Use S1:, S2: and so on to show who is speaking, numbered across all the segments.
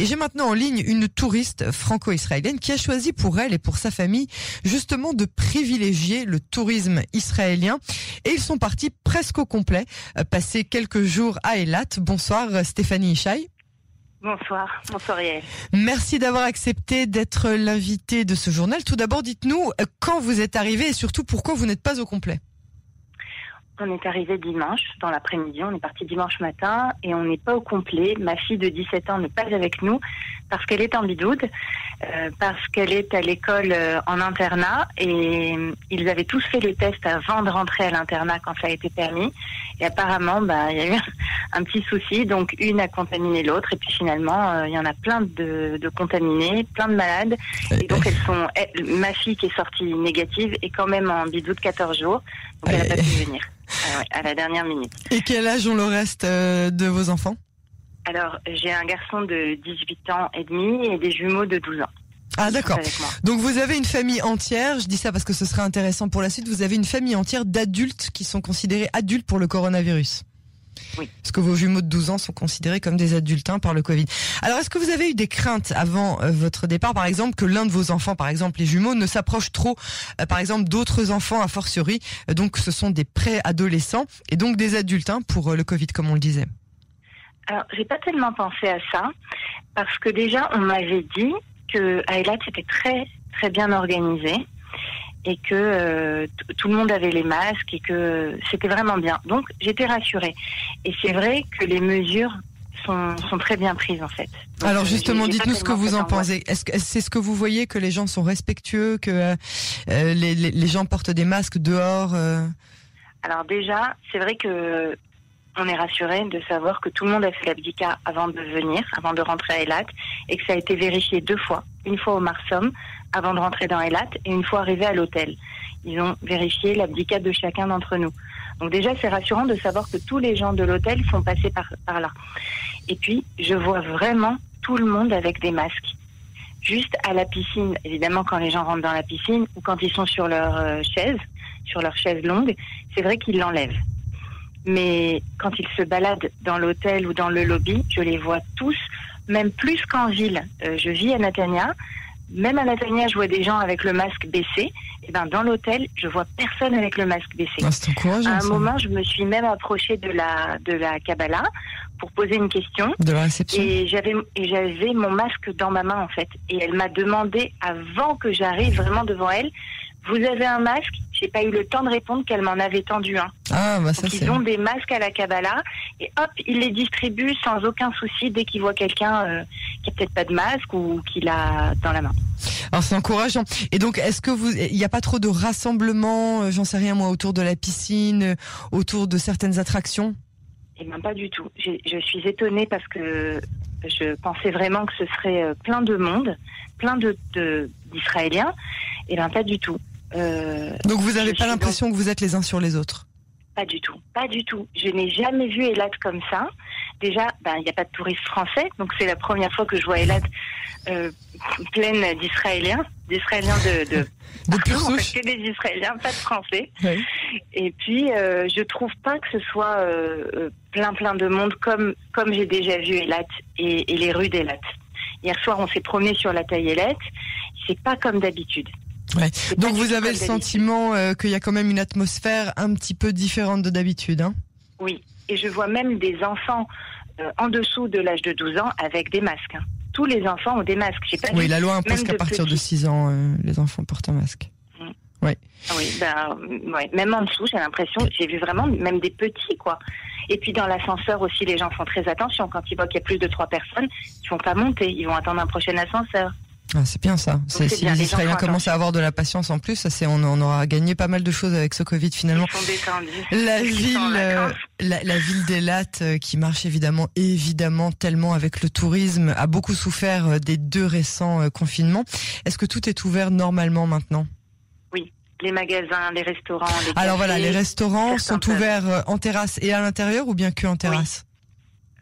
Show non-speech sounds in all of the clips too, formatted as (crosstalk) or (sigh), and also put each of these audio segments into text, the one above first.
S1: Et j'ai maintenant en ligne une touriste franco-israélienne qui a choisi pour elle et pour sa famille justement de privilégier le tourisme israélien. Et ils sont partis presque au complet, euh, passer quelques jours à Eilat. Bonsoir Stéphanie Ishaï.
S2: Bonsoir, bonsoir Yael.
S1: Merci d'avoir accepté d'être l'invité de ce journal. Tout d'abord, dites-nous euh, quand vous êtes arrivé et surtout pourquoi vous n'êtes pas au complet?
S2: On est arrivé dimanche, dans l'après-midi, on est parti dimanche matin et on n'est pas au complet. Ma fille de 17 ans n'est pas avec nous parce qu'elle est en bidoude, euh, parce qu'elle est à l'école euh, en internat et ils avaient tous fait les tests avant de rentrer à l'internat quand ça a été permis. Et apparemment, bah, il y a eu (laughs) un petit souci, donc une a contaminé l'autre et puis finalement, euh, il y en a plein de, de, contaminés, plein de malades. Et donc elles sont, ma fille qui est sortie négative est quand même en bidoude 14 jours, donc elle n'a pas pu venir. Ah à la dernière minute.
S1: Et quel âge ont le reste euh, de vos enfants?
S2: Alors, j'ai un garçon de 18 ans et demi et des jumeaux de 12 ans.
S1: Ah d'accord. Donc vous avez une famille entière, je dis ça parce que ce serait intéressant pour la suite, vous avez une famille entière d'adultes qui sont considérés adultes pour le coronavirus.
S2: Oui.
S1: Parce que vos jumeaux de 12 ans sont considérés comme des adultes hein, par le Covid. Alors, est-ce que vous avez eu des craintes avant euh, votre départ, par exemple, que l'un de vos enfants, par exemple les jumeaux, ne s'approche trop, euh, par exemple, d'autres enfants a fortiori euh, Donc, ce sont des pré-adolescents et donc des adultes hein, pour le Covid, comme on le disait.
S2: Alors, j'ai pas tellement pensé à ça parce que déjà, on m'avait dit que Ayla c'était très très bien organisé et que euh, tout le monde avait les masques et que c'était vraiment bien. Donc j'étais rassurée. Et c'est vrai que les mesures sont, sont très bien prises en fait.
S1: Alors justement, dites-nous ce que vous en pensez. Est-ce que c'est ce que vous voyez que les gens sont respectueux, que euh, les, les, les, gens portent des masques dehors euh...
S2: Alors déjà, c'est vrai que on est rassuré de savoir que tout le monde a fait l'abdicat avant de venir, avant de rentrer à Elat, et que ça a été vérifié deux fois. Une fois au Marsom, avant de rentrer dans Elat, et une fois arrivé à l'hôtel. Ils ont vérifié l'abdicat de chacun d'entre nous. Donc déjà, c'est rassurant de savoir que tous les gens de l'hôtel sont passés par, par là. Et puis, je vois vraiment tout le monde avec des masques. Juste à la piscine, évidemment, quand les gens rentrent dans la piscine ou quand ils sont sur leur euh, chaise, sur leur chaise longue, c'est vrai qu'ils l'enlèvent mais quand ils se baladent dans l'hôtel ou dans le lobby, je les vois tous, même plus qu'en ville. Euh, je vis à Natania. Même à Natania, je vois des gens avec le masque baissé. Et ben dans l'hôtel, je vois personne avec le masque baissé.
S1: Ah,
S2: à un moment, je me suis même approchée de la de la Kabbalah pour poser une question.
S1: De la réception.
S2: Et j'avais et j'avais mon masque dans ma main en fait. Et elle m'a demandé avant que j'arrive vraiment devant elle, vous avez un masque? J'ai pas eu le temps de répondre qu'elle m'en avait tendu un.
S1: Ah, bah ça
S2: Donc, ils ont des masques à la Kabbalah et hop, ils les distribuent sans aucun souci dès qu'ils voient quelqu'un euh, qui a peut-être pas de masque ou qui l'a dans la main.
S1: Alors c'est encourageant. Et donc, est-ce que vous, il n'y a pas trop de rassemblements, euh, j'en sais rien moi, autour de la piscine, euh, autour de certaines attractions?
S2: Eh bien, pas du tout. Je suis étonnée parce que je pensais vraiment que ce serait plein de monde, plein de d'Israéliens. Et bien, pas du tout.
S1: Euh, Donc vous n'avez pas l'impression que vous êtes les uns sur les autres
S2: Pas du tout, pas du tout. Je n'ai jamais vu Elad comme ça. Déjà, ben, il n'y a pas de touristes français, donc c'est la première fois que je vois Elad euh, (laughs) pleine d'Israéliens, d'Israéliens de... de... (laughs)
S1: De
S2: en fait, (laughs) que des Israéliens, pas de Français.
S1: Oui.
S2: Et puis, euh, je trouve pas que ce soit euh, plein plein de monde comme comme j'ai déjà vu Elat et, et les rues d'Elat. Hier soir, on s'est promené sur la Taillelette. C'est pas comme d'habitude.
S1: Ouais. Donc vous avez le sentiment euh, qu'il y a quand même une atmosphère un petit peu différente de d'habitude, hein?
S2: Oui, et je vois même des enfants euh, en dessous de l'âge de 12 ans avec des masques. Hein. Tous les enfants ont des masques. Pas
S1: oui, la loi impose qu'à partir petits. de 6 ans, euh, les enfants portent un masque.
S2: Mmh.
S1: Oui.
S2: Oui, ben, ouais. même en dessous, j'ai l'impression, j'ai vu vraiment même des petits, quoi. Et puis dans l'ascenseur aussi, les gens font très attention. Quand ils voient qu'il y a plus de trois personnes, ils vont pas monter, ils vont attendre un prochain ascenseur.
S1: Ah, c'est bien ça. Si bien, les Israéliens commencent à avoir de la patience en plus, c'est on, on, aura gagné pas mal de choses avec ce Covid finalement. La ville, euh, la, la, ville d'Elat euh, qui marche évidemment, évidemment tellement avec le tourisme, a beaucoup souffert euh, des deux récents confinements. Est-ce que tout est ouvert normalement maintenant?
S2: Oui. Les magasins, les restaurants, les
S1: Alors
S2: cafés,
S1: voilà, les restaurants sont ouverts en terrasse et à l'intérieur ou bien que en terrasse?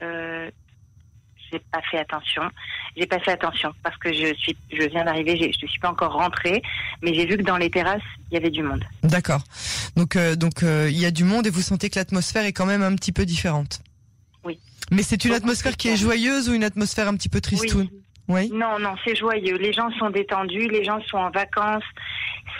S2: Oui. J'ai pas fait attention. J'ai pas fait attention parce que je suis, je viens d'arriver, je ne suis pas encore rentrée, mais j'ai vu que dans les terrasses il y avait du monde.
S1: D'accord. Donc euh, donc il euh, y a du monde et vous sentez que l'atmosphère est quand même un petit peu différente.
S2: Oui.
S1: Mais c'est une atmosphère qui est joyeuse ou une atmosphère un petit peu tristoune
S2: oui. Non, non, c'est joyeux. Les gens sont détendus, les gens sont en vacances.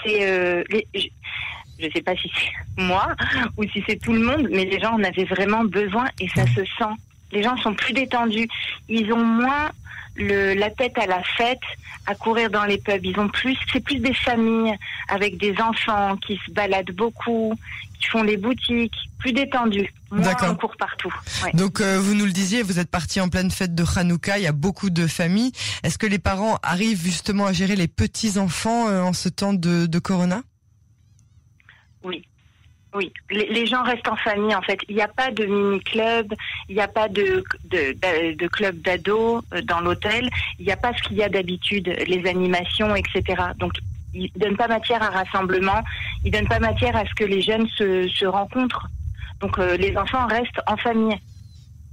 S2: C'est, euh, je ne sais pas si c'est (laughs) moi ou si c'est tout le monde, mais les gens en avaient vraiment besoin et ça se sent. Les gens sont plus détendus. Ils ont moins le, la tête à la fête, à courir dans les pubs. Ils ont plus, c'est plus des familles avec des enfants qui se baladent beaucoup, qui font les boutiques, plus détendus. Moins on court partout.
S1: Donc euh, vous nous le disiez, vous êtes parti en pleine fête de Hanouka, il y a beaucoup de familles. Est-ce que les parents arrivent justement à gérer les petits enfants euh, en ce temps de, de Corona?
S2: Oui, oui, les, gens restent en famille en fait. Il n'y a pas de mini-club, il n'y a pas de, de, de club d'ados euh, dans l'hôtel, il n'y a pas ce qu'il y a d'habitude, les animations, etc. Donc il ne donne pas matière à rassemblement, il ne donne pas matière à ce que les jeunes se, se rencontrent. Donc euh, les enfants restent en famille.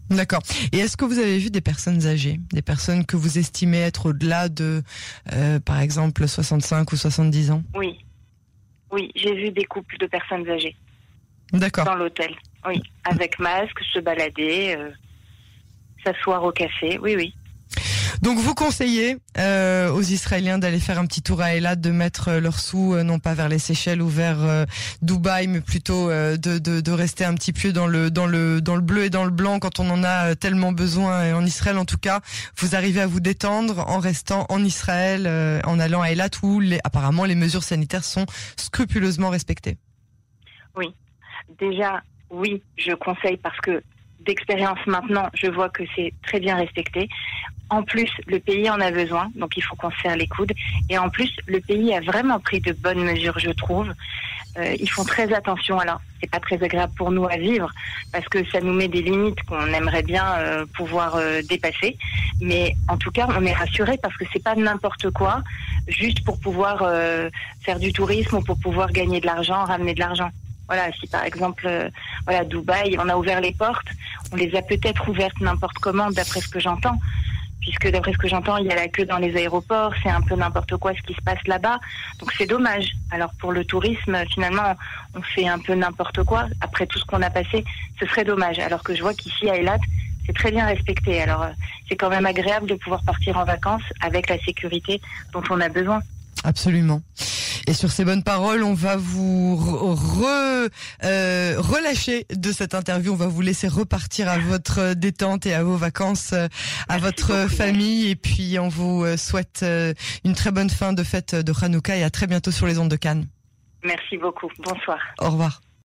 S1: D'accord. Et est-ce que vous avez vu des personnes âgées, des personnes que vous estimez être au-delà de, euh, par exemple, 65 ou 70 ans?
S2: Oui. Oui, j'ai vu des couples de personnes âgées.
S1: D'accord.
S2: Dans l'hôtel, oui. Avec masque, se balader, euh, s'asseoir au café, oui, oui.
S1: Donc vous conseillez euh, aux Israéliens d'aller faire un petit tour à Eilat, de mettre euh, leurs sous euh, non pas vers les Seychelles ou vers euh, Dubaï, mais plutôt de, de, de, rester un petit peu dans le dans le dans le bleu et dans le blanc quand on en a tellement besoin. Et en Israël, en tout cas, vous arrivez à vous détendre en restant en Israël, en allant à Eilat où les, apparemment les mesures sanitaires sont scrupuleusement respectées.
S2: Oui, déjà, oui, je conseille parce que d'expérience maintenant, je vois que c'est très bien respecté. En plus, le pays en a besoin, donc il faut qu'on serre les coudes. Et en plus, le pays a vraiment pris de bonnes mesures, je trouve. Euh, ils font très attention. Alors, c'est pas très agréable pour nous à vivre parce que ça nous met des limites qu'on aimerait bien euh, pouvoir euh, dépasser. Mais en tout cas, on est rassuré parce que c'est pas n'importe quoi, juste pour pouvoir faire du tourisme ou pour pouvoir gagner de l'argent, ramener de l'argent. Voilà, si par exemple, euh, voilà, Dubaï, on a ouvert les portes, on les a peut-être ouvertes n'importe comment, d'après ce que j'entends, puisque d'après ce que j'entends, il y a la queue dans les aéroports, c'est un peu n'importe quoi ce qui se passe là-bas, donc c'est dommage. Alors pour le tourisme, finalement, on fait un peu n'importe quoi. Après tout ce qu'on a passé, ce serait dommage. Alors que je vois qu'ici à Elat, c'est très bien respecté. Alors euh, c'est quand même agréable de pouvoir partir en vacances avec la sécurité dont on a besoin.
S1: Absolument. Et sur ces bonnes paroles, on va vous re, euh, relâcher de cette interview. On va vous laisser repartir à votre détente et à vos vacances, euh, à votre famille. Et puis, on vous euh, souhaite une très bonne fin de fête de Hanouka et à très bientôt sur les ondes de Cannes.
S2: Merci beaucoup. Bonsoir.
S1: Au revoir.